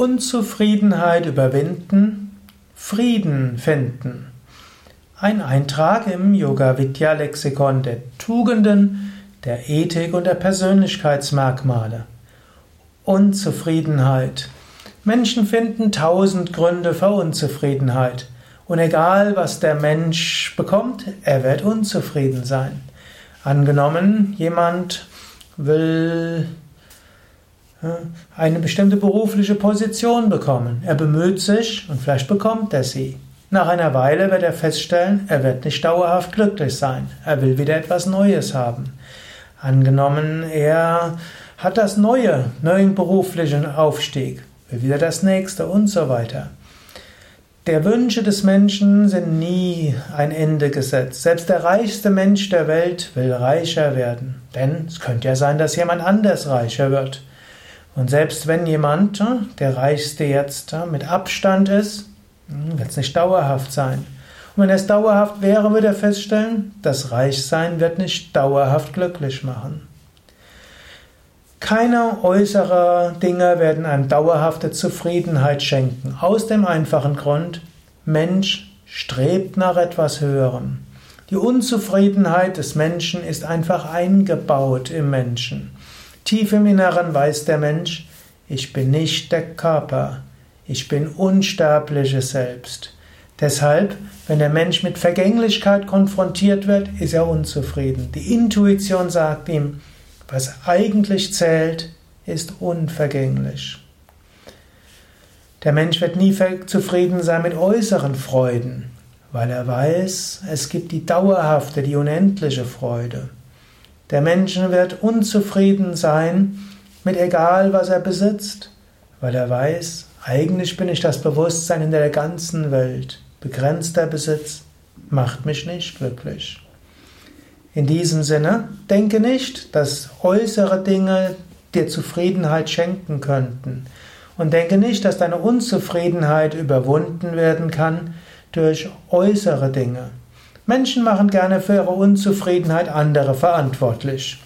Unzufriedenheit überwinden, Frieden finden. Ein Eintrag im Yoga Vidya Lexikon der Tugenden, der Ethik und der Persönlichkeitsmerkmale. Unzufriedenheit. Menschen finden tausend Gründe für Unzufriedenheit. Und egal, was der Mensch bekommt, er wird unzufrieden sein. Angenommen, jemand will eine bestimmte berufliche Position bekommen. Er bemüht sich und vielleicht bekommt er sie. Nach einer Weile wird er feststellen, er wird nicht dauerhaft glücklich sein. Er will wieder etwas Neues haben. Angenommen, er hat das Neue, neuen beruflichen Aufstieg, will wieder das Nächste und so weiter. Der Wünsche des Menschen sind nie ein Ende gesetzt. Selbst der reichste Mensch der Welt will reicher werden. Denn es könnte ja sein, dass jemand anders reicher wird. Und selbst wenn jemand, äh, der Reichste jetzt äh, mit Abstand ist, hm, wird es nicht dauerhaft sein. Und wenn es dauerhaft wäre, würde er feststellen, das Reichsein wird nicht dauerhaft glücklich machen. Keine äußeren Dinge werden einem dauerhafte Zufriedenheit schenken. Aus dem einfachen Grund, Mensch strebt nach etwas Höherem. Die Unzufriedenheit des Menschen ist einfach eingebaut im Menschen. Tief im Inneren weiß der Mensch, ich bin nicht der Körper, ich bin unsterbliches Selbst. Deshalb, wenn der Mensch mit Vergänglichkeit konfrontiert wird, ist er unzufrieden. Die Intuition sagt ihm, was eigentlich zählt, ist unvergänglich. Der Mensch wird nie zufrieden sein mit äußeren Freuden, weil er weiß, es gibt die dauerhafte, die unendliche Freude. Der Mensch wird unzufrieden sein mit egal, was er besitzt, weil er weiß, eigentlich bin ich das Bewusstsein in der ganzen Welt. Begrenzter Besitz macht mich nicht glücklich. In diesem Sinne, denke nicht, dass äußere Dinge dir Zufriedenheit schenken könnten. Und denke nicht, dass deine Unzufriedenheit überwunden werden kann durch äußere Dinge. Menschen machen gerne für ihre Unzufriedenheit andere verantwortlich.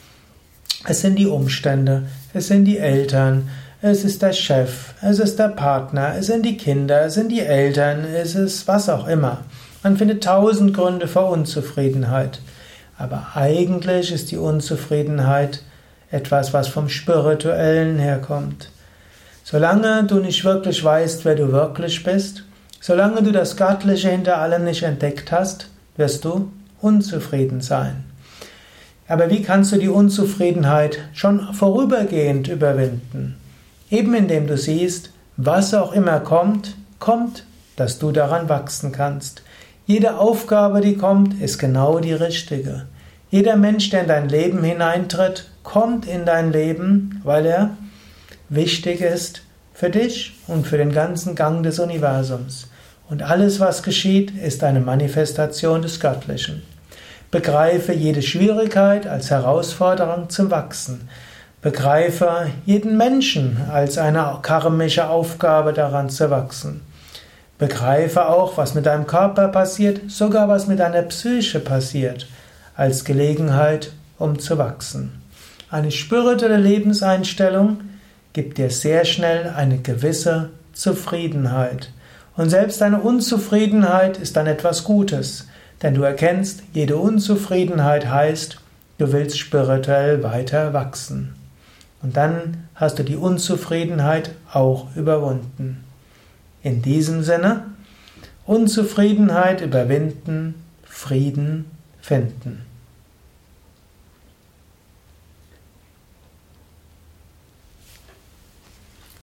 Es sind die Umstände, es sind die Eltern, es ist der Chef, es ist der Partner, es sind die Kinder, es sind die Eltern, es ist was auch immer. Man findet tausend Gründe für Unzufriedenheit. Aber eigentlich ist die Unzufriedenheit etwas, was vom Spirituellen herkommt. Solange du nicht wirklich weißt, wer du wirklich bist, solange du das Göttliche hinter allem nicht entdeckt hast, wirst du unzufrieden sein. Aber wie kannst du die Unzufriedenheit schon vorübergehend überwinden? Eben indem du siehst, was auch immer kommt, kommt, dass du daran wachsen kannst. Jede Aufgabe, die kommt, ist genau die richtige. Jeder Mensch, der in dein Leben hineintritt, kommt in dein Leben, weil er wichtig ist für dich und für den ganzen Gang des Universums. Und alles, was geschieht, ist eine Manifestation des Göttlichen. Begreife jede Schwierigkeit als Herausforderung zum Wachsen. Begreife jeden Menschen als eine karmische Aufgabe daran zu wachsen. Begreife auch, was mit deinem Körper passiert, sogar was mit deiner Psyche passiert, als Gelegenheit, um zu wachsen. Eine spirituelle Lebenseinstellung gibt dir sehr schnell eine gewisse Zufriedenheit. Und selbst deine Unzufriedenheit ist dann etwas Gutes, denn du erkennst, jede Unzufriedenheit heißt, du willst spirituell weiter wachsen. Und dann hast du die Unzufriedenheit auch überwunden. In diesem Sinne, Unzufriedenheit überwinden, Frieden finden.